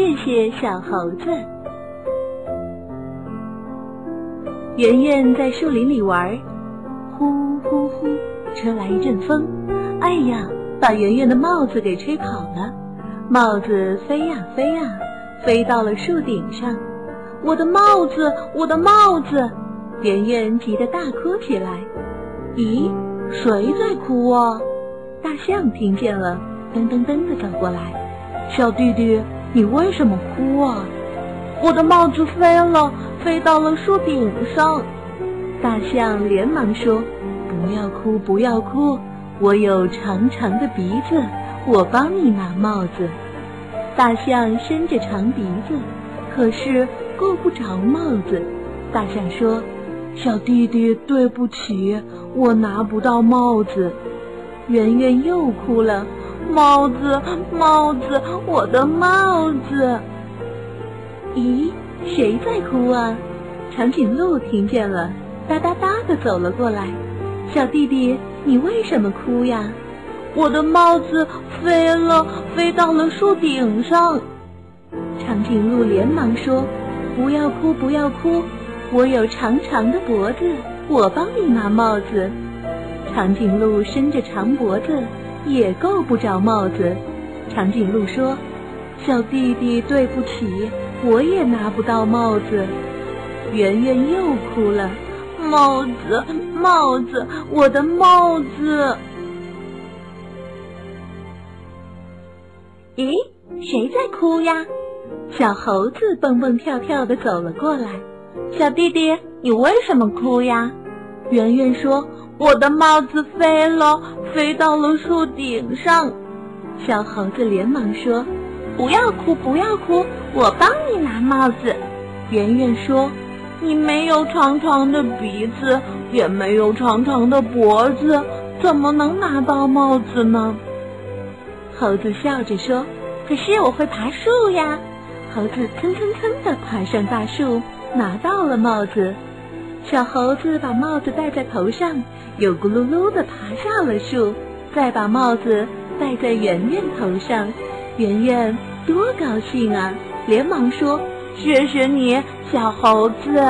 谢谢小猴子。圆圆在树林里玩，呼呼呼，吹来一阵风，哎呀，把圆圆的帽子给吹跑了。帽子飞呀飞呀，飞到了树顶上。我的帽子，我的帽子！圆圆急得大哭起来。咦，谁在哭啊？大象听见了，噔噔噔的走过来。小弟弟，你为什么哭啊？我的帽子飞了，飞到了树顶上。大象连忙说：“不要哭，不要哭，我有长长的鼻子，我帮你拿帽子。”大象伸着长鼻子，可是。够不着帽子，大象说：“小弟弟，对不起，我拿不到帽子。”圆圆又哭了：“帽子，帽子，我的帽子！”咦，谁在哭啊？长颈鹿听见了，哒哒哒的走了过来：“小弟弟，你为什么哭呀？”我的帽子飞了，飞到了树顶上。长颈鹿连忙说。不要哭，不要哭，我有长长的脖子，我帮你拿帽子。长颈鹿伸着长脖子，也够不着帽子。长颈鹿说：“小弟弟，对不起，我也拿不到帽子。”圆圆又哭了：“帽子，帽子，我的帽子！”咦，谁在哭呀？小猴子蹦蹦跳跳的走了过来，小弟弟，你为什么哭呀？圆圆说：“我的帽子飞了，飞到了树顶上。”小猴子连忙说：“不要哭，不要哭，我帮你拿帽子。”圆圆说：“你没有长长的鼻子，也没有长长的脖子，怎么能拿到帽子呢？”猴子笑着说：“可是我会爬树呀。”猴子蹭蹭蹭地爬上大树，拿到了帽子。小猴子把帽子戴在头上，又咕噜噜地爬上了树，再把帽子戴在圆圆头上。圆圆多高兴啊，连忙说：“谢谢你，小猴子。”